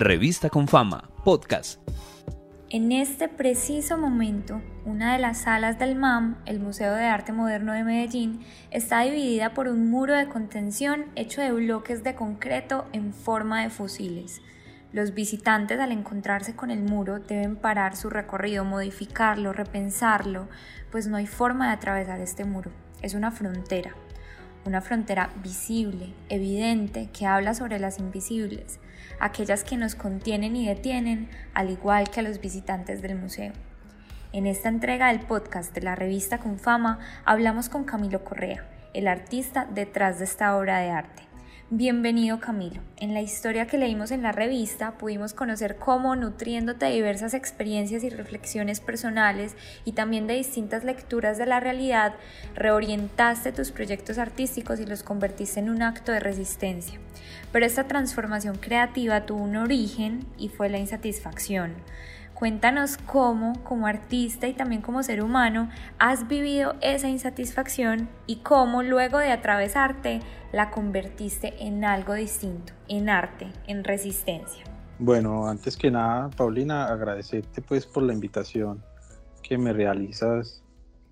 Revista con Fama, podcast. En este preciso momento, una de las salas del MAM, el Museo de Arte Moderno de Medellín, está dividida por un muro de contención hecho de bloques de concreto en forma de fusiles. Los visitantes al encontrarse con el muro deben parar su recorrido, modificarlo, repensarlo, pues no hay forma de atravesar este muro. Es una frontera, una frontera visible, evidente, que habla sobre las invisibles, aquellas que nos contienen y detienen, al igual que a los visitantes del museo. En esta entrega del podcast de la revista Con Fama hablamos con Camilo Correa, el artista detrás de esta obra de arte. Bienvenido Camilo. En la historia que leímos en la revista pudimos conocer cómo, nutriéndote de diversas experiencias y reflexiones personales y también de distintas lecturas de la realidad, reorientaste tus proyectos artísticos y los convertiste en un acto de resistencia. Pero esta transformación creativa tuvo un origen y fue la insatisfacción. Cuéntanos cómo, como artista y también como ser humano, has vivido esa insatisfacción y cómo luego de atravesarte la convertiste en algo distinto, en arte, en resistencia. Bueno, antes que nada, Paulina, agradecerte pues por la invitación que me realizas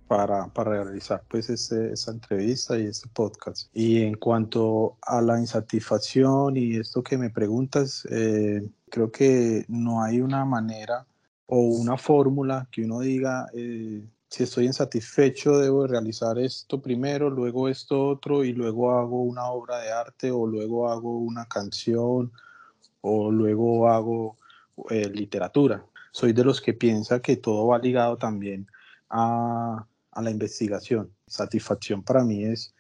para, para realizar pues esta entrevista y este podcast. Y en cuanto a la insatisfacción y esto que me preguntas, eh, creo que no hay una manera o una fórmula que uno diga, eh, si estoy insatisfecho debo realizar esto primero, luego esto otro y luego hago una obra de arte o luego hago una canción o luego hago eh, literatura. Soy de los que piensa que todo va ligado también a, a la investigación. Satisfacción para mí es,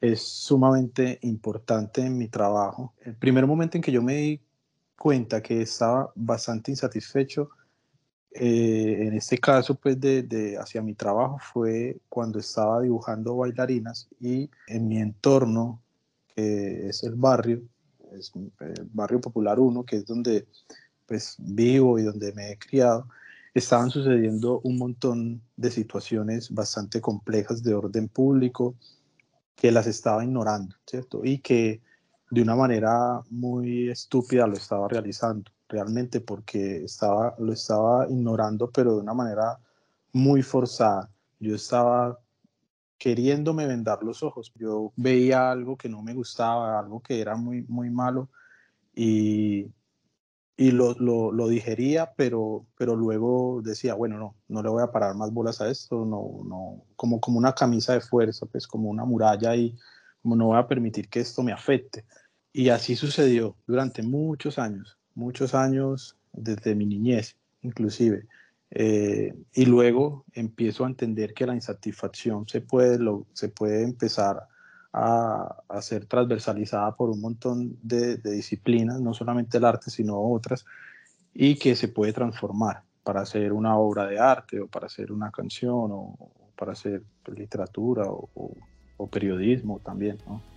es sumamente importante en mi trabajo. El primer momento en que yo me di cuenta que estaba bastante insatisfecho eh, en este caso, pues, de, hacia mi trabajo fue cuando estaba dibujando bailarinas y en mi entorno, que es el barrio, es el barrio Popular 1, que es donde pues vivo y donde me he criado, estaban sucediendo un montón de situaciones bastante complejas de orden público que las estaba ignorando, ¿cierto? Y que de una manera muy estúpida lo estaba realizando realmente porque estaba, lo estaba ignorando, pero de una manera muy forzada. Yo estaba queriéndome vendar los ojos. Yo veía algo que no me gustaba, algo que era muy, muy malo y, y lo, lo, lo, digería, pero, pero luego decía, bueno, no, no le voy a parar más bolas a esto, no, no, como, como una camisa de fuerza, pues como una muralla y no voy a permitir que esto me afecte. Y así sucedió durante muchos años muchos años, desde mi niñez inclusive. Eh, y luego empiezo a entender que la insatisfacción se puede, lo, se puede empezar a, a, ser transversalizada por un montón de, disciplinas, no solamente el arte, sino otras, y que se puede transformar para hacer una obra de arte o para hacer una canción o, para hacer literatura o, o periodismo también. ¿no?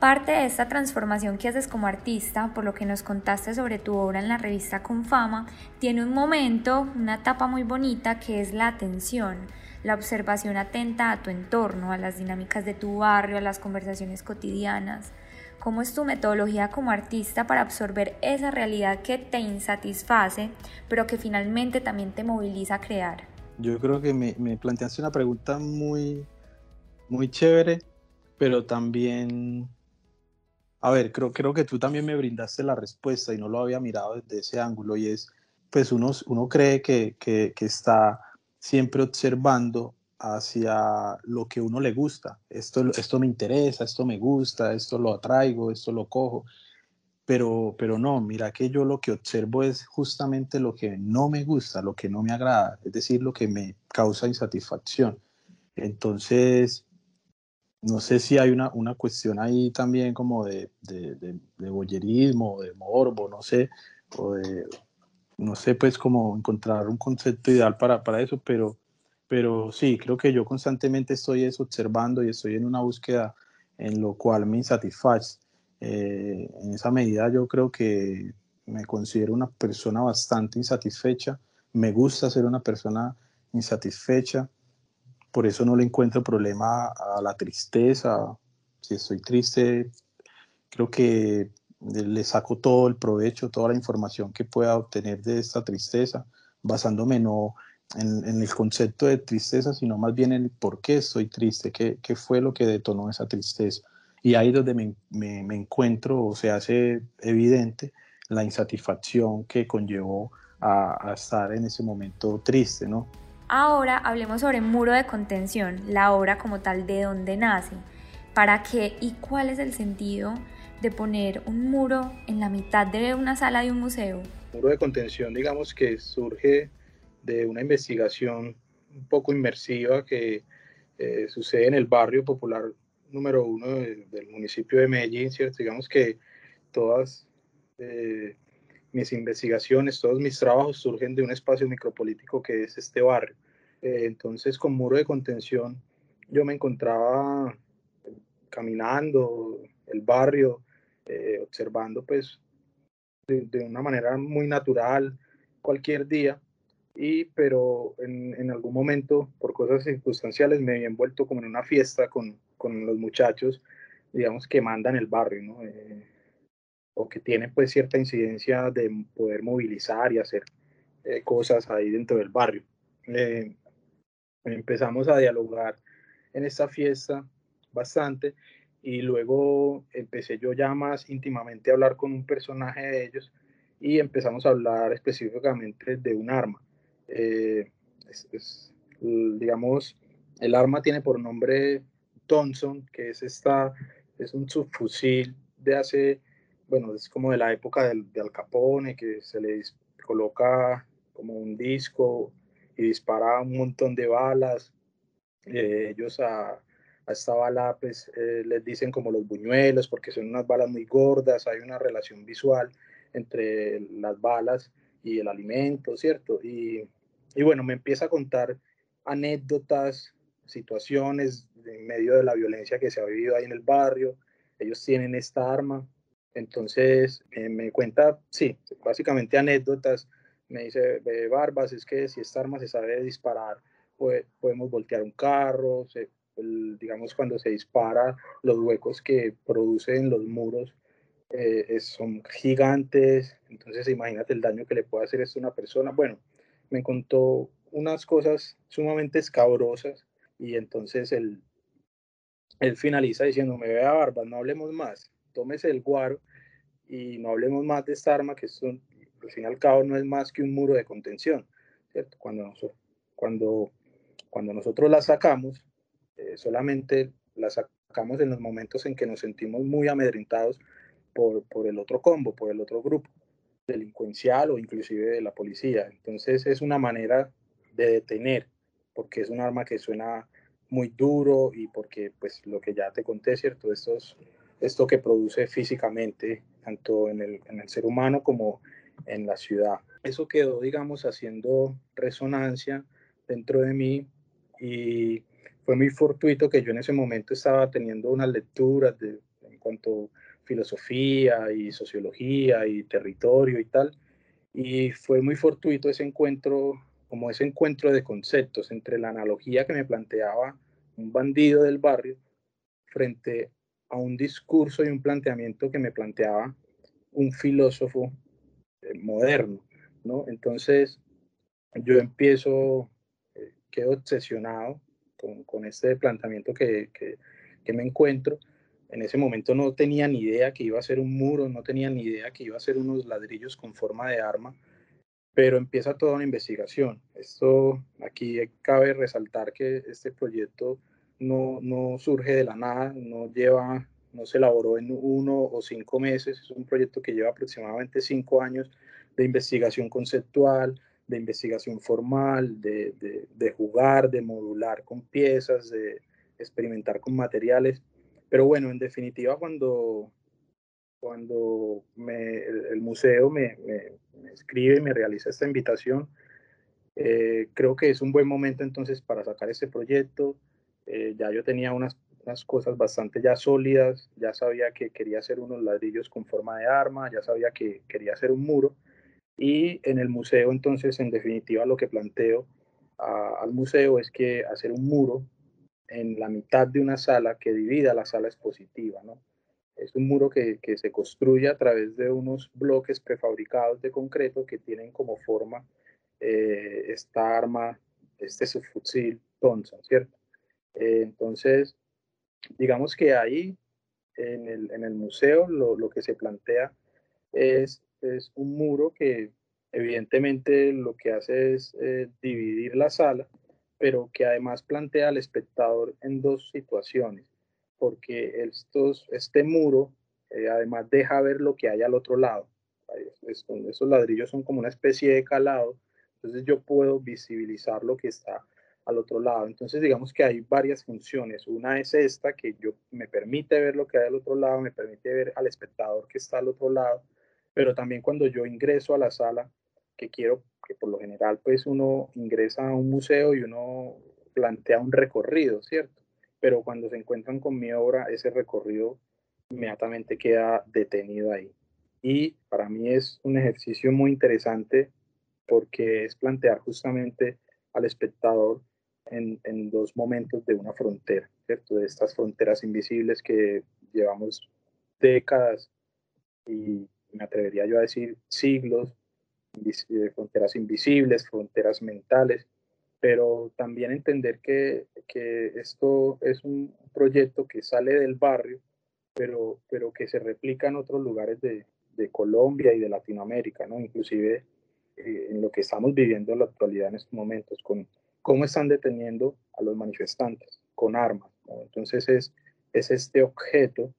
Parte de esta transformación que haces como artista, por lo que nos contaste sobre tu obra en la revista Con Fama, tiene un momento, una etapa muy bonita que es la atención, la observación atenta a tu entorno, a las dinámicas de tu barrio, a las conversaciones cotidianas. ¿Cómo es tu metodología como artista para absorber esa realidad que te insatisface, pero que finalmente también te moviliza a crear? Yo creo que me, me planteaste una pregunta muy, muy chévere, pero también a ver, creo, creo que tú también me brindaste la respuesta y no lo había mirado desde ese ángulo y es, pues uno, uno cree que, que, que está siempre observando hacia lo que uno le gusta. Esto, esto me interesa, esto me gusta, esto lo atraigo, esto lo cojo. Pero, pero no, mira que yo lo que observo es justamente lo que no me gusta, lo que no me agrada, es decir, lo que me causa insatisfacción. Entonces, no sé si hay una, una cuestión ahí también como de, de, de, de boyerismo, de morbo, no sé, o no sé, pues como encontrar un concepto ideal para, para eso, pero, pero sí, creo que yo constantemente estoy eso, observando y estoy en una búsqueda en lo cual me insatisface. Eh, en esa medida yo creo que me considero una persona bastante insatisfecha, me gusta ser una persona insatisfecha, por eso no le encuentro problema a la tristeza. Si estoy triste, creo que le saco todo el provecho, toda la información que pueda obtener de esta tristeza, basándome no en, el concepto de tristeza, sino más bien en por qué estoy triste, qué, qué fue lo que detonó esa tristeza. Y ahí es donde me, me, encuentro o se hace evidente la insatisfacción que conllevó a, a, estar en ese momento triste, ¿no? Ahora hablemos sobre Muro de Contención, la obra como tal de dónde nace, para qué y cuál es el sentido de poner un muro en la mitad de una sala de un museo. Muro de Contención, digamos que surge de una investigación un poco inmersiva que eh, sucede en el barrio popular número uno del municipio de Medellín, ¿cierto? Digamos que todas eh, mis investigaciones, todos mis trabajos surgen de un espacio micropolítico que es este barrio. Eh, entonces, con muro de contención, yo me encontraba caminando el barrio, observando pues de, una manera muy natural cualquier día y pero en, en, algún momento, por cosas circunstanciales, me había envuelto como en una fiesta con, con los muchachos, digamos, que mandan el barrio, ¿no? Eh, que tienen pues cierta incidencia de poder movilizar y hacer eh, cosas ahí dentro del barrio. Eh, empezamos a dialogar en esta fiesta bastante y luego empecé yo ya más íntimamente a hablar con un personaje de ellos y empezamos a hablar específicamente de un arma. Eh, digamos, el arma tiene por nombre Thompson, que es esta, es un subfusil de hace, bueno, es como de la época del, de Al Capone, que se le coloca como un disco y dispara un montón de balas. Eh, ellos a, esta bala pues eh, les dicen como los buñuelos porque son unas balas muy gordas, hay una relación visual entre las balas y el alimento, ¿cierto? Y y bueno, me empieza a contar anécdotas, situaciones en medio de la violencia que se ha vivido ahí en el barrio. Ellos tienen esta arma. Entonces me cuenta, sí, básicamente anécdotas. Me dice, Barbas, es que si esta arma se sabe disparar, podemos voltear un carro. digamos, cuando se dispara, los huecos que producen los muros eh, son gigantes. Entonces imagínate el daño que le puede hacer esto a una persona. Bueno, me contó unas cosas sumamente escabrosas y entonces él, él finaliza diciéndome, vea Barba, no hablemos más, tómese el guaro y no hablemos más de esta arma que es al fin y al cabo no es más que un muro de contención, ¿cierto? Cuando, cuando, cuando nosotros la sacamos, eh, solamente la sacamos en los momentos en que nos sentimos muy amedrentados por, por el otro combo, por el otro grupo delincuencial o inclusive de la policía. Entonces es una manera de detener, porque es un arma que suena muy duro y porque pues lo que ya te conté, ¿cierto? Esto, es, esto que produce físicamente, tanto en el, en el ser humano como en la ciudad. Eso quedó, digamos, haciendo resonancia dentro de mí y fue muy fortuito que yo en ese momento estaba teniendo unas lecturas de, en cuanto filosofía y sociología y territorio y tal. Y fue muy fortuito ese encuentro, como ese encuentro de conceptos entre la analogía que me planteaba un bandido del barrio frente a un discurso y un planteamiento que me planteaba un filósofo eh, moderno, ¿no? Entonces yo empiezo, eh, quedo obsesionado con, con este planteamiento que, que, que me encuentro en ese momento no tenía ni idea que iba a ser un muro, no tenía ni idea que iba a ser unos ladrillos con forma de arma, pero empieza toda una investigación. Esto aquí cabe resaltar que este proyecto no, no surge de la nada, no lleva, no se elaboró en uno o cinco meses, es un proyecto que lleva aproximadamente cinco años de investigación conceptual, de investigación formal, de, de, jugar, de modular con piezas, de experimentar con materiales pero bueno, en definitiva, cuando, cuando el, museo me, me, escribe y me realiza esta invitación, eh, creo que es un buen momento entonces para sacar este proyecto. Eh, ya yo tenía unas, unas, cosas bastante ya sólidas, ya sabía que quería hacer unos ladrillos con forma de arma, ya sabía que quería hacer un muro. Y en el museo entonces, en definitiva, lo que planteo al museo es que hacer un muro en la mitad de una sala que divida la sala expositiva, ¿no? Es un muro que, que, se construye a través de unos bloques prefabricados de concreto que tienen como forma eh, esta arma, este subfusil Thompson, ¿cierto? Eh, entonces, digamos que ahí en el, en el museo lo, lo, que se plantea es, es, un muro que evidentemente lo que hace es eh, dividir la sala, pero que además plantea al espectador en dos situaciones porque estos, este muro eh, además deja ver lo que hay al otro lado. esos ladrillos son como una especie de calado, entonces yo puedo visibilizar lo que está al otro lado. Entonces digamos que hay varias funciones. Una es esta que yo me permite ver lo que hay al otro lado, me permite ver al espectador que está al otro lado, pero también cuando yo ingreso a la sala, que quiero que por lo general pues uno ingresa a un museo y uno plantea un recorrido, ¿cierto? pero cuando se encuentran con mi obra, ese recorrido inmediatamente queda detenido ahí. Y para mí es un ejercicio muy interesante porque es plantear justamente al espectador en, en dos momentos de una frontera, ¿cierto? De estas fronteras invisibles que llevamos décadas y me atrevería yo a decir siglos, fronteras invisibles, fronteras mentales, pero también entender que, que, esto es un proyecto que sale del barrio, pero, pero que se replica en otros lugares de, de Colombia y de Latinoamérica, ¿no? inclusive eh, en lo que estamos viviendo en la actualidad en estos momentos, con cómo están deteniendo a los manifestantes con armas. ¿no? Entonces es, es este objeto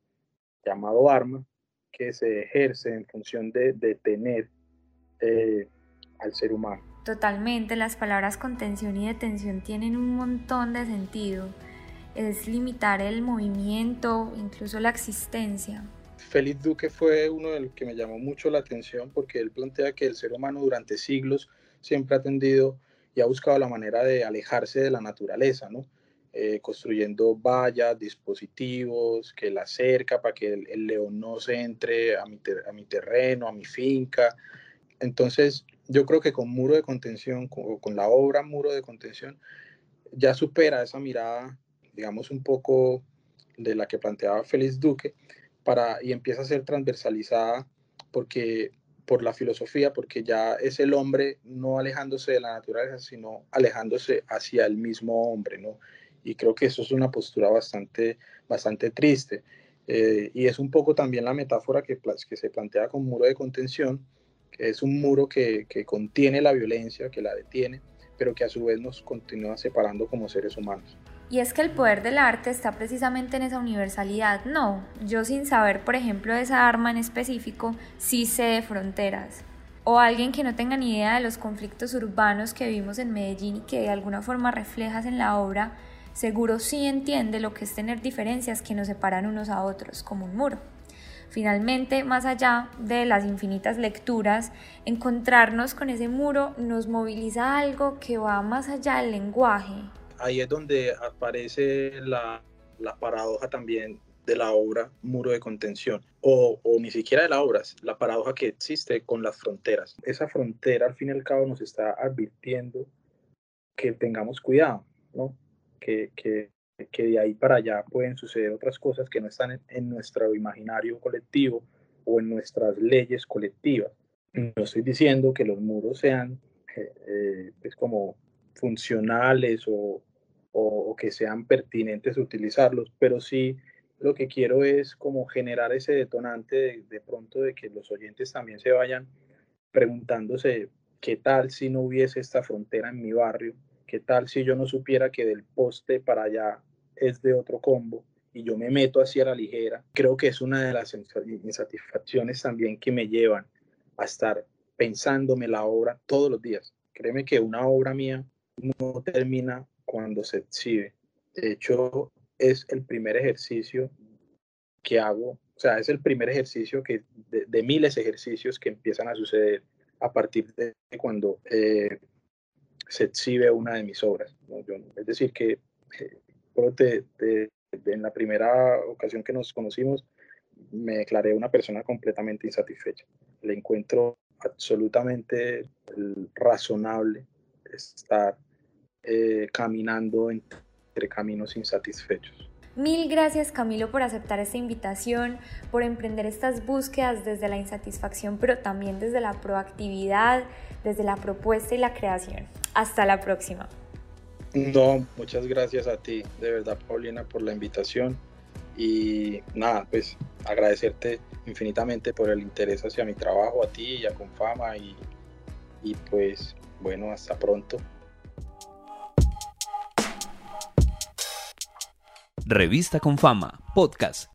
llamado arma que se ejerce en función de detener eh, al ser humano. Totalmente, las palabras contención y detención tienen un montón de sentido. Es limitar el movimiento, incluso la existencia. Félix Duque fue uno del que me llamó mucho la atención porque él plantea que el ser humano durante siglos siempre ha tendido y ha buscado la manera de alejarse de la naturaleza, ¿no? Eh, construyendo vallas, dispositivos que la cerca para que el, león no se entre a mi, terreno, a mi finca. Entonces, yo creo que con Muro de Contención, con, con la obra Muro de Contención, ya supera esa mirada, digamos, un poco de la que planteaba Félix Duque, para, y empieza a ser transversalizada porque, por la filosofía, porque ya es el hombre no alejándose de la naturaleza, sino alejándose hacia el mismo hombre, ¿no? Y creo que eso es una postura bastante, bastante triste. Eh, y es un poco también la metáfora que, que se plantea con muro de contención, es un muro que, que contiene la violencia, que la detiene, pero que a su vez nos continúa separando como seres humanos. Y es que el poder del arte está precisamente en esa universalidad. No, yo sin saber, por ejemplo, esa arma en específico, sí sé de fronteras. O alguien que no tenga ni idea de los conflictos urbanos que vivimos en Medellín y que de alguna forma reflejas en la obra, seguro sí entiende lo que es tener diferencias que nos separan unos a otros, como un muro. Finalmente, más allá de las infinitas lecturas, encontrarnos con ese muro nos moviliza algo que va más allá del lenguaje. Ahí es donde aparece la, paradoja también de la obra Muro de Contención, o, o, ni siquiera de la obra, la paradoja que existe con las fronteras. Esa frontera al fin y al cabo nos está advirtiendo que tengamos cuidado, ¿no? que, que que de ahí para allá pueden suceder otras cosas que no están en, nuestro imaginario colectivo o en nuestras leyes colectivas. No estoy diciendo que los muros sean eh, eh, pues como funcionales o, o, que sean pertinentes utilizarlos, pero sí lo que quiero es como generar ese detonante de, de pronto de que los oyentes también se vayan preguntándose qué tal si no hubiese esta frontera en mi barrio, qué tal si yo no supiera que del poste para allá es de otro combo y yo me meto hacia la ligera, creo que es una de las insatisfacciones también que me llevan a estar pensándome la obra todos los días. Créeme que una obra mía no termina cuando se exhibe. De hecho, es el primer ejercicio que hago, o sea, es el primer ejercicio que, de, miles de ejercicios que empiezan a suceder a partir de cuando eh, se exhibe una de mis obras. es decir, que eh, en la primera ocasión que nos conocimos, me declaré una persona completamente insatisfecha. Le encuentro absolutamente razonable estar eh, caminando entre caminos insatisfechos. Mil gracias Camilo por aceptar esta invitación, por emprender estas búsquedas desde la insatisfacción, pero también desde la proactividad, desde la propuesta y la creación. Hasta la próxima. No, muchas gracias a ti, de verdad Paulina, por la invitación y nada, pues agradecerte infinitamente por el interés hacia mi trabajo, a ti y a Confama y, y pues bueno, hasta pronto. Revista con Fama, podcast.